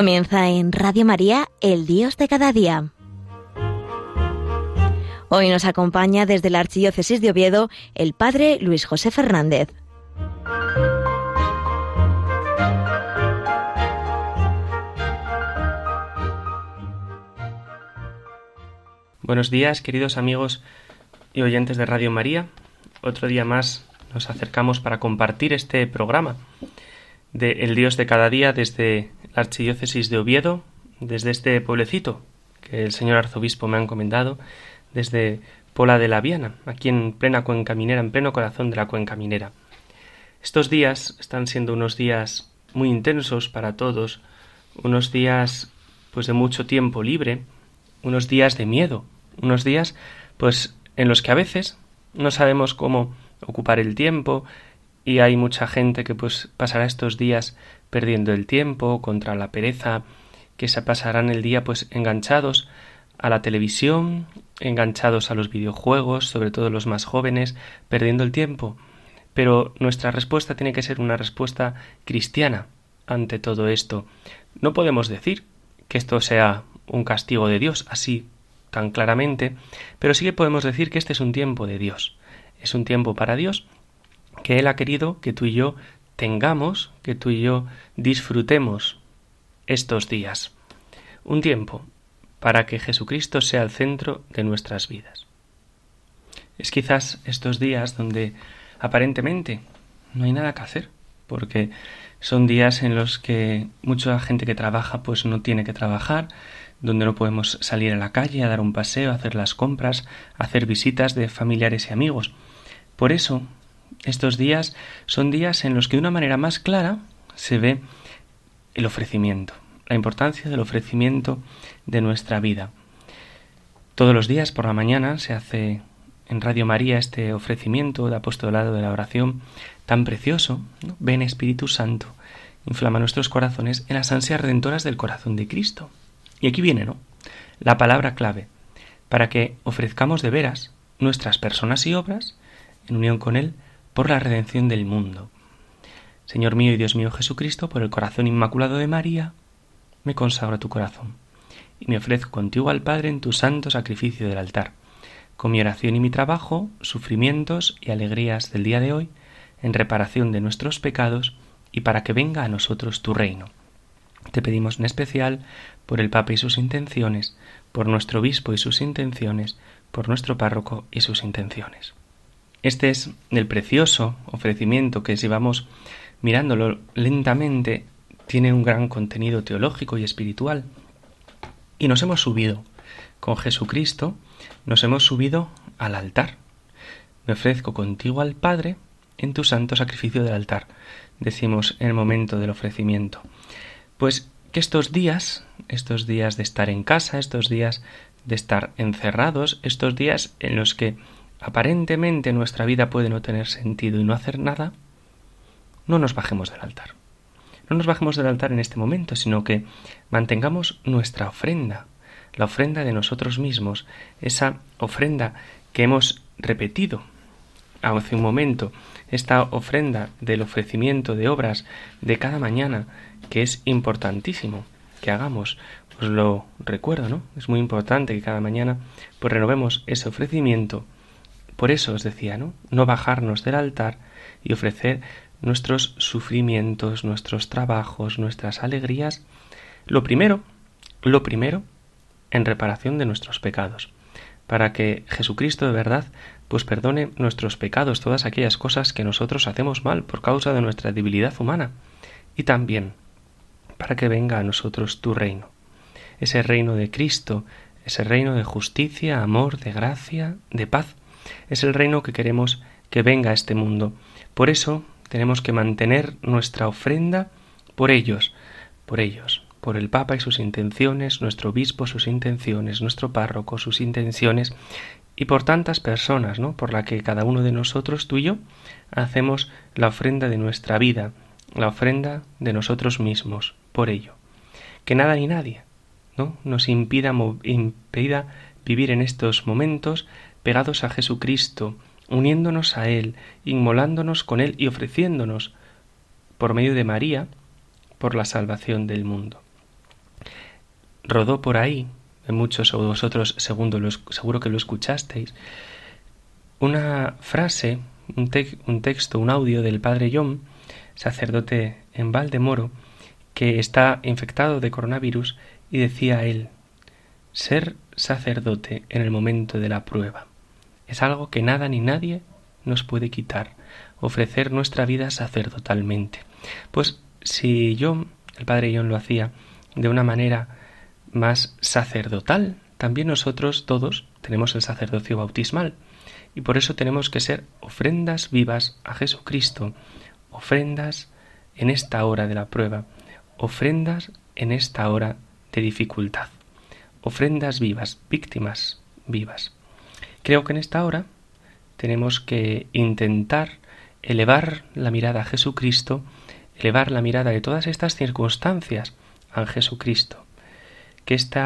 Comienza en Radio María, el Dios de cada día. Hoy nos acompaña desde la Archidiócesis de Oviedo el Padre Luis José Fernández. Buenos días, queridos amigos y oyentes de Radio María. Otro día más nos acercamos para compartir este programa de El Dios de cada día desde la Archidiócesis de Oviedo, desde este pueblecito que el señor arzobispo me ha encomendado, desde Pola de la Viana, aquí en plena cuenca minera, en pleno corazón de la cuenca minera. Estos días están siendo unos días muy intensos para todos, unos días pues de mucho tiempo libre, unos días de miedo, unos días pues en los que a veces no sabemos cómo ocupar el tiempo y hay mucha gente que pues pasará estos días perdiendo el tiempo contra la pereza, que se pasarán el día pues enganchados a la televisión, enganchados a los videojuegos, sobre todo los más jóvenes, perdiendo el tiempo. Pero nuestra respuesta tiene que ser una respuesta cristiana ante todo esto. No podemos decir que esto sea un castigo de Dios así tan claramente, pero sí que podemos decir que este es un tiempo de Dios. Es un tiempo para Dios que Él ha querido que tú y yo tengamos, que tú y yo disfrutemos estos días. Un tiempo para que Jesucristo sea el centro de nuestras vidas. Es quizás estos días donde aparentemente no hay nada que hacer, porque son días en los que mucha gente que trabaja pues no tiene que trabajar, donde no podemos salir a la calle a dar un paseo, a hacer las compras, a hacer visitas de familiares y amigos. Por eso estos días son días en los que de una manera más clara se ve el ofrecimiento, la importancia del ofrecimiento de nuestra vida. Todos los días por la mañana se hace en Radio María este ofrecimiento de apostolado de la oración tan precioso. Ven Espíritu Santo, inflama nuestros corazones en las ansias redentoras del corazón de Cristo. Y aquí viene, ¿no? La palabra clave para que ofrezcamos de veras nuestras personas y obras en unión con Él por la redención del mundo. Señor mío y Dios mío Jesucristo, por el corazón inmaculado de María, me consagro tu corazón y me ofrezco contigo al Padre en tu santo sacrificio del altar, con mi oración y mi trabajo, sufrimientos y alegrías del día de hoy, en reparación de nuestros pecados y para que venga a nosotros tu reino. Te pedimos en especial por el Papa y sus intenciones, por nuestro obispo y sus intenciones, por nuestro párroco y sus intenciones. Este es el precioso ofrecimiento que si vamos mirándolo lentamente tiene un gran contenido teológico y espiritual. Y nos hemos subido con Jesucristo, nos hemos subido al altar. Me ofrezco contigo al Padre en tu santo sacrificio del altar, decimos en el momento del ofrecimiento. Pues que estos días, estos días de estar en casa, estos días de estar encerrados, estos días en los que aparentemente nuestra vida puede no tener sentido y no hacer nada, no nos bajemos del altar. No nos bajemos del altar en este momento, sino que mantengamos nuestra ofrenda, la ofrenda de nosotros mismos, esa ofrenda que hemos repetido hace un momento, esta ofrenda del ofrecimiento de obras de cada mañana, que es importantísimo que hagamos. Os lo recuerdo, ¿no? Es muy importante que cada mañana pues renovemos ese ofrecimiento por eso os decía, ¿no? No bajarnos del altar y ofrecer nuestros sufrimientos, nuestros trabajos, nuestras alegrías, lo primero, lo primero, en reparación de nuestros pecados, para que Jesucristo de verdad pues perdone nuestros pecados, todas aquellas cosas que nosotros hacemos mal por causa de nuestra debilidad humana, y también para que venga a nosotros tu reino, ese reino de Cristo, ese reino de justicia, amor, de gracia, de paz, es el reino que queremos que venga a este mundo. Por eso tenemos que mantener nuestra ofrenda por ellos, por ellos, por el Papa y sus intenciones, nuestro obispo sus intenciones, nuestro párroco sus intenciones, y por tantas personas, ¿no? Por la que cada uno de nosotros, tú y yo, hacemos la ofrenda de nuestra vida, la ofrenda de nosotros mismos, por ello. Que nada ni nadie, ¿no? Nos impida, impida vivir en estos momentos pegados a Jesucristo, uniéndonos a Él, inmolándonos con Él y ofreciéndonos, por medio de María, por la salvación del mundo. rodó por ahí, muchos de vosotros segundo lo, seguro que lo escuchasteis, una frase, un, un texto, un audio del padre John, sacerdote en Valdemoro, que está infectado de coronavirus, y decía él, ser sacerdote en el momento de la prueba es algo que nada ni nadie nos puede quitar, ofrecer nuestra vida sacerdotalmente. Pues si yo, el padre John lo hacía de una manera más sacerdotal, también nosotros todos tenemos el sacerdocio bautismal y por eso tenemos que ser ofrendas vivas a Jesucristo, ofrendas en esta hora de la prueba, ofrendas en esta hora de dificultad, ofrendas vivas, víctimas vivas. Creo que en esta hora tenemos que intentar elevar la mirada a Jesucristo, elevar la mirada de todas estas circunstancias a Jesucristo. Que este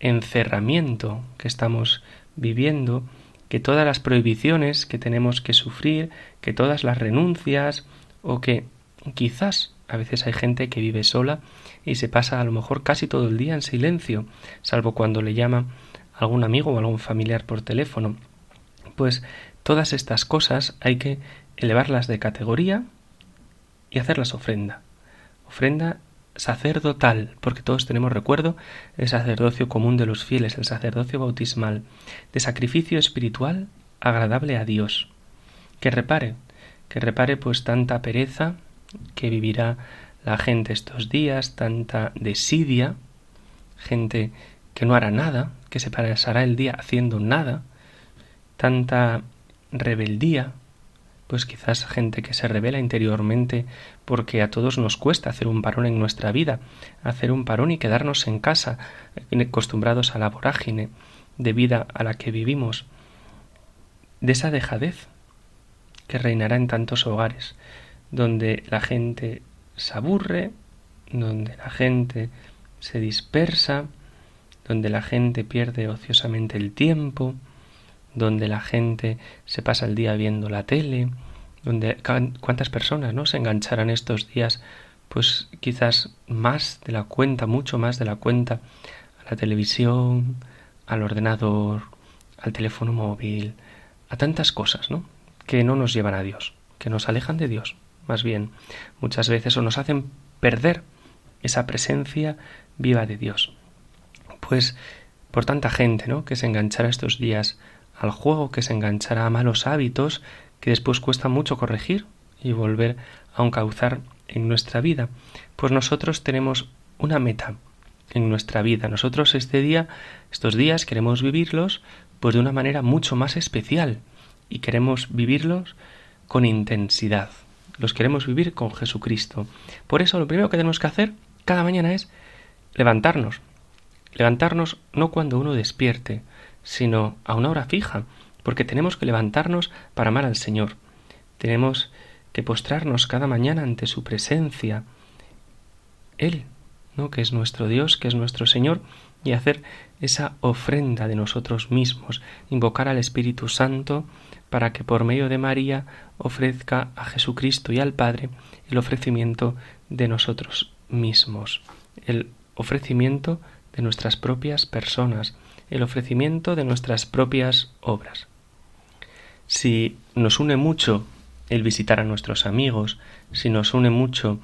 encerramiento que estamos viviendo, que todas las prohibiciones que tenemos que sufrir, que todas las renuncias, o que quizás a veces hay gente que vive sola y se pasa a lo mejor casi todo el día en silencio, salvo cuando le llama algún amigo o algún familiar por teléfono. Pues todas estas cosas hay que elevarlas de categoría y hacerlas ofrenda. Ofrenda sacerdotal, porque todos tenemos recuerdo el sacerdocio común de los fieles, el sacerdocio bautismal, de sacrificio espiritual agradable a Dios. Que repare, que repare pues tanta pereza que vivirá la gente estos días, tanta desidia, gente que no hará nada, que se pasará el día haciendo nada, tanta rebeldía, pues quizás gente que se revela interiormente porque a todos nos cuesta hacer un parón en nuestra vida, hacer un parón y quedarnos en casa, acostumbrados a la vorágine de vida a la que vivimos, de esa dejadez que reinará en tantos hogares, donde la gente se aburre, donde la gente se dispersa, donde la gente pierde ociosamente el tiempo, donde la gente se pasa el día viendo la tele, donde cuántas personas no se engancharán estos días pues quizás más de la cuenta, mucho más de la cuenta a la televisión, al ordenador, al teléfono móvil, a tantas cosas, ¿no? que no nos llevan a Dios, que nos alejan de Dios, más bien. Muchas veces o nos hacen perder esa presencia viva de Dios pues por tanta gente, ¿no? que se enganchara estos días al juego, que se enganchara a malos hábitos que después cuesta mucho corregir y volver a encauzar en nuestra vida. Pues nosotros tenemos una meta en nuestra vida. Nosotros este día, estos días queremos vivirlos pues de una manera mucho más especial y queremos vivirlos con intensidad. Los queremos vivir con Jesucristo. Por eso lo primero que tenemos que hacer cada mañana es levantarnos, Levantarnos no cuando uno despierte, sino a una hora fija, porque tenemos que levantarnos para amar al Señor. Tenemos que postrarnos cada mañana ante su presencia. Él, ¿no? que es nuestro Dios, que es nuestro Señor, y hacer esa ofrenda de nosotros mismos, invocar al Espíritu Santo para que por medio de María ofrezca a Jesucristo y al Padre el ofrecimiento de nosotros mismos, el ofrecimiento de nuestras propias personas, el ofrecimiento de nuestras propias obras. Si nos une mucho el visitar a nuestros amigos, si nos une mucho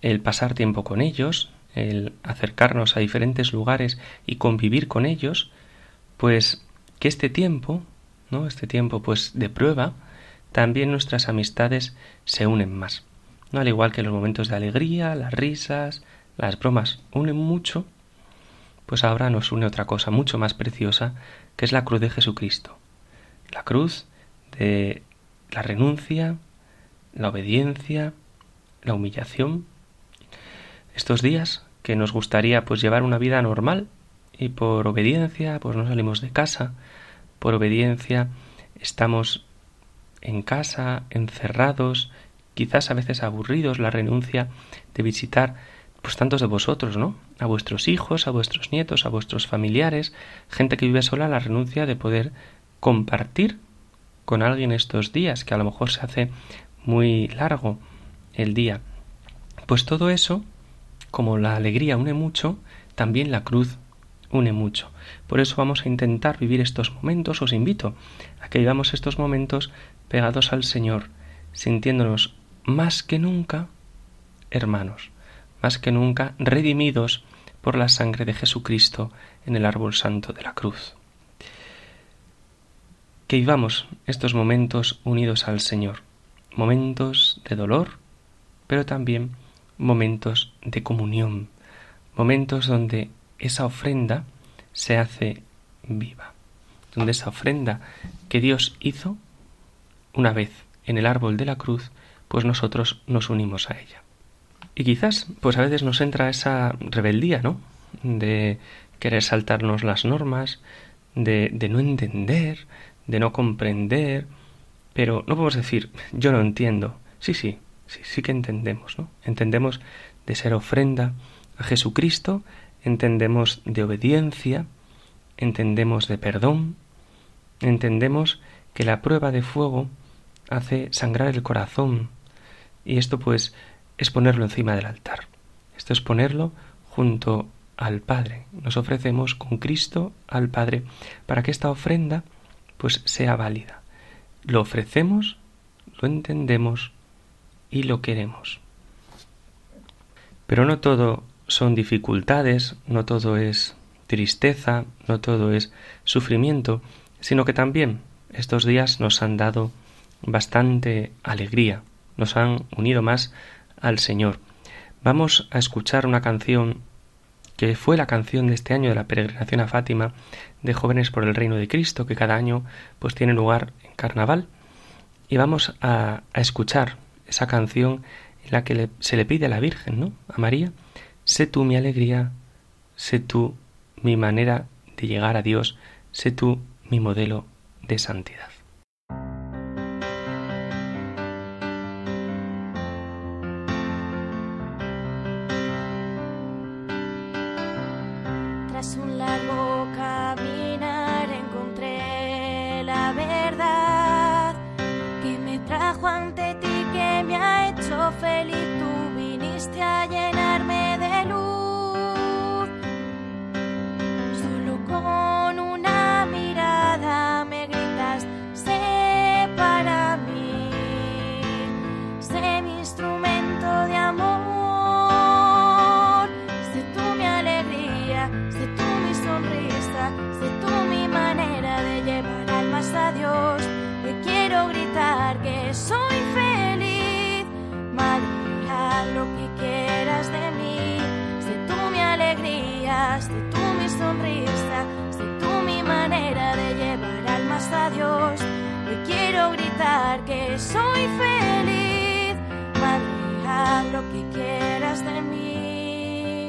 el pasar tiempo con ellos, el acercarnos a diferentes lugares y convivir con ellos, pues que este tiempo, ¿no? Este tiempo pues de prueba, también nuestras amistades se unen más. ¿no? Al igual que los momentos de alegría, las risas, las bromas unen mucho, pues ahora nos une otra cosa mucho más preciosa, que es la cruz de Jesucristo. La cruz de la renuncia, la obediencia, la humillación. Estos días que nos gustaría pues llevar una vida normal y por obediencia pues no salimos de casa, por obediencia estamos en casa, encerrados, quizás a veces aburridos, la renuncia de visitar pues tantos de vosotros, ¿no? A vuestros hijos, a vuestros nietos, a vuestros familiares, gente que vive sola, la renuncia de poder compartir con alguien estos días, que a lo mejor se hace muy largo el día. Pues todo eso, como la alegría une mucho, también la cruz une mucho. Por eso vamos a intentar vivir estos momentos. Os invito a que vivamos estos momentos pegados al Señor, sintiéndonos más que nunca hermanos, más que nunca redimidos por la sangre de Jesucristo en el árbol santo de la cruz. Que vivamos estos momentos unidos al Señor, momentos de dolor, pero también momentos de comunión, momentos donde esa ofrenda se hace viva, donde esa ofrenda que Dios hizo una vez en el árbol de la cruz, pues nosotros nos unimos a ella. Y quizás, pues a veces nos entra esa rebeldía, ¿no? De querer saltarnos las normas, de, de no entender, de no comprender, pero no podemos decir, yo no entiendo. Sí, sí, sí, sí que entendemos, ¿no? Entendemos de ser ofrenda a Jesucristo, entendemos de obediencia, entendemos de perdón, entendemos que la prueba de fuego hace sangrar el corazón, y esto pues es ponerlo encima del altar. Esto es ponerlo junto al Padre. Nos ofrecemos con Cristo al Padre para que esta ofrenda pues sea válida. Lo ofrecemos, lo entendemos y lo queremos. Pero no todo son dificultades, no todo es tristeza, no todo es sufrimiento, sino que también estos días nos han dado bastante alegría, nos han unido más al Señor. Vamos a escuchar una canción que fue la canción de este año de la peregrinación a Fátima de jóvenes por el reino de Cristo, que cada año pues tiene lugar en carnaval. Y vamos a, escuchar esa canción en la que se le pide a la Virgen, ¿no? A María, sé tú mi alegría, sé tú mi manera de llegar a Dios, sé tú mi modelo de santidad. Soy feliz, más lo que quieras de mí.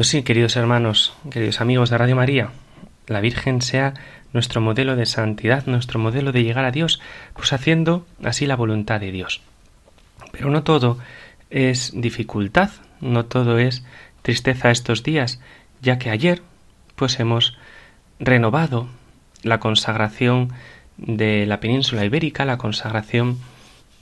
Pues sí, queridos hermanos, queridos amigos de Radio María, la Virgen sea nuestro modelo de santidad, nuestro modelo de llegar a Dios, pues haciendo así la voluntad de Dios. Pero no todo es dificultad, no todo es tristeza estos días, ya que ayer pues hemos renovado la consagración de la península ibérica, la consagración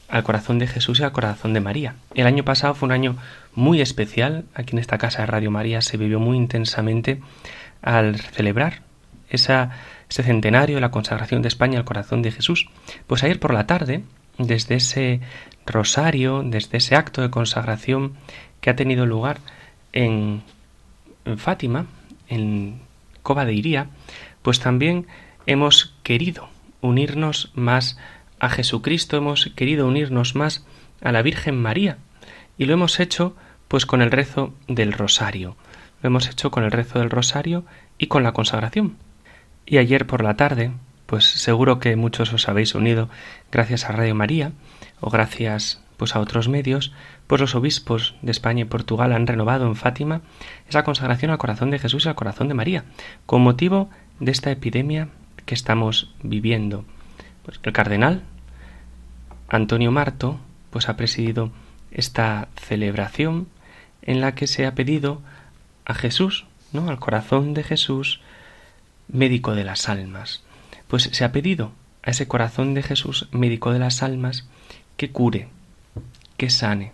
al corazón de Jesús y al corazón de María. El año pasado fue un año muy especial, aquí en esta casa de Radio María se vivió muy intensamente al celebrar ese centenario de la consagración de España al corazón de Jesús. Pues ayer por la tarde, desde ese rosario, desde ese acto de consagración que ha tenido lugar en, en Fátima, en Cova de Iría, pues también hemos querido unirnos más a Jesucristo, hemos querido unirnos más a la Virgen María y lo hemos hecho pues con el rezo del rosario. Lo hemos hecho con el rezo del rosario y con la consagración. Y ayer por la tarde, pues seguro que muchos os habéis unido gracias a Radio María o gracias pues a otros medios, pues los obispos de España y Portugal han renovado en Fátima esa consagración al corazón de Jesús y al corazón de María, con motivo de esta epidemia que estamos viviendo. Pues el cardenal Antonio Marto pues ha presidido esta celebración en la que se ha pedido a Jesús, ¿no? al corazón de Jesús, médico de las almas. Pues se ha pedido a ese corazón de Jesús, médico de las almas, que cure, que sane,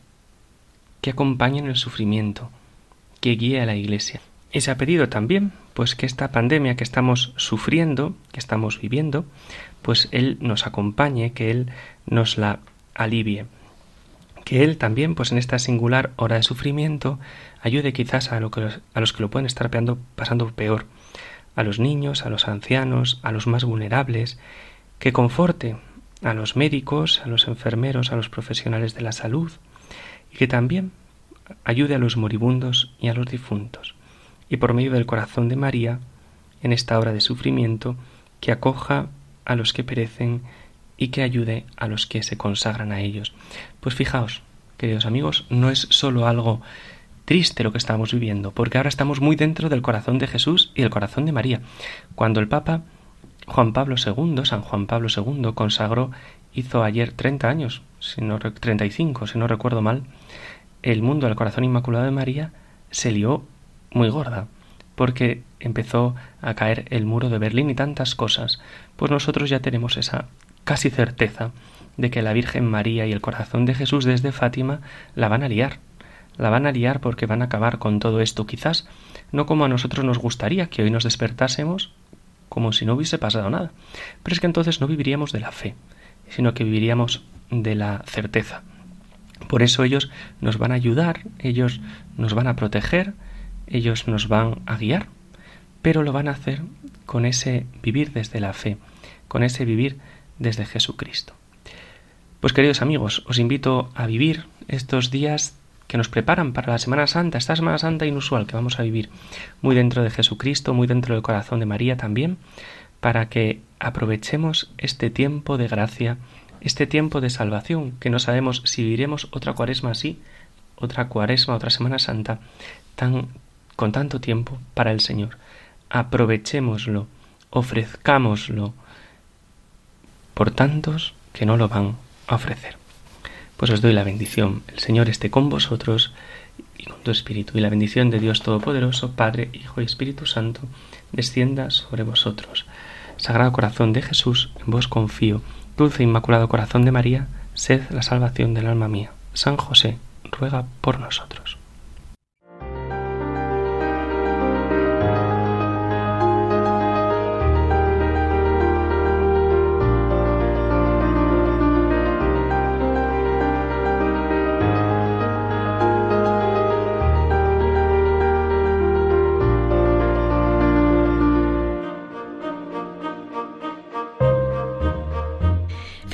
que acompañe en el sufrimiento, que guíe a la Iglesia. Y se ha pedido también, pues que esta pandemia que estamos sufriendo, que estamos viviendo, pues Él nos acompañe, que Él nos la alivie. Que Él también, pues en esta singular hora de sufrimiento, ayude quizás a, que a los que lo pueden estar pasando peor, a los niños, a los ancianos, a los más vulnerables, que conforte a los médicos, a los enfermeros, a los profesionales de la salud, y que también ayude a los moribundos y a los difuntos y por medio del corazón de María, en esta hora de sufrimiento, que acoja a los que perecen y que ayude a los que se consagran a ellos. Pues fijaos, queridos amigos, no es sólo algo triste lo que estamos viviendo, porque ahora estamos muy dentro del corazón de Jesús y el corazón de María. Cuando el Papa Juan Pablo II, San Juan Pablo II, consagró, hizo ayer 30 años, si no, 35, si no recuerdo mal, el mundo del corazón inmaculado de María, se lió muy gorda, porque empezó a caer el muro de Berlín y tantas cosas, pues nosotros ya tenemos esa casi certeza de que la Virgen María y el corazón de Jesús desde Fátima la van a liar. La van a liar porque van a acabar con todo esto, quizás no como a nosotros nos gustaría que hoy nos despertásemos como si no hubiese pasado nada. Pero es que entonces no viviríamos de la fe, sino que viviríamos de la certeza. Por eso ellos nos van a ayudar, ellos nos van a proteger, ellos nos van a guiar, pero lo van a hacer con ese vivir desde la fe, con ese vivir desde Jesucristo. Pues queridos amigos, os invito a vivir estos días que nos preparan para la Semana Santa, esta Semana Santa inusual que vamos a vivir muy dentro de Jesucristo, muy dentro del corazón de María también, para que aprovechemos este tiempo de gracia, este tiempo de salvación, que no sabemos si viviremos otra cuaresma así, otra cuaresma, otra Semana Santa, tan con tanto tiempo para el Señor. Aprovechémoslo, ofrezcámoslo por tantos que no lo van a ofrecer. Pues os doy la bendición. El Señor esté con vosotros y con tu espíritu. Y la bendición de Dios Todopoderoso, Padre, Hijo y Espíritu Santo, descienda sobre vosotros. Sagrado Corazón de Jesús, en vos confío. Dulce e Inmaculado Corazón de María, sed la salvación del alma mía. San José, ruega por nosotros.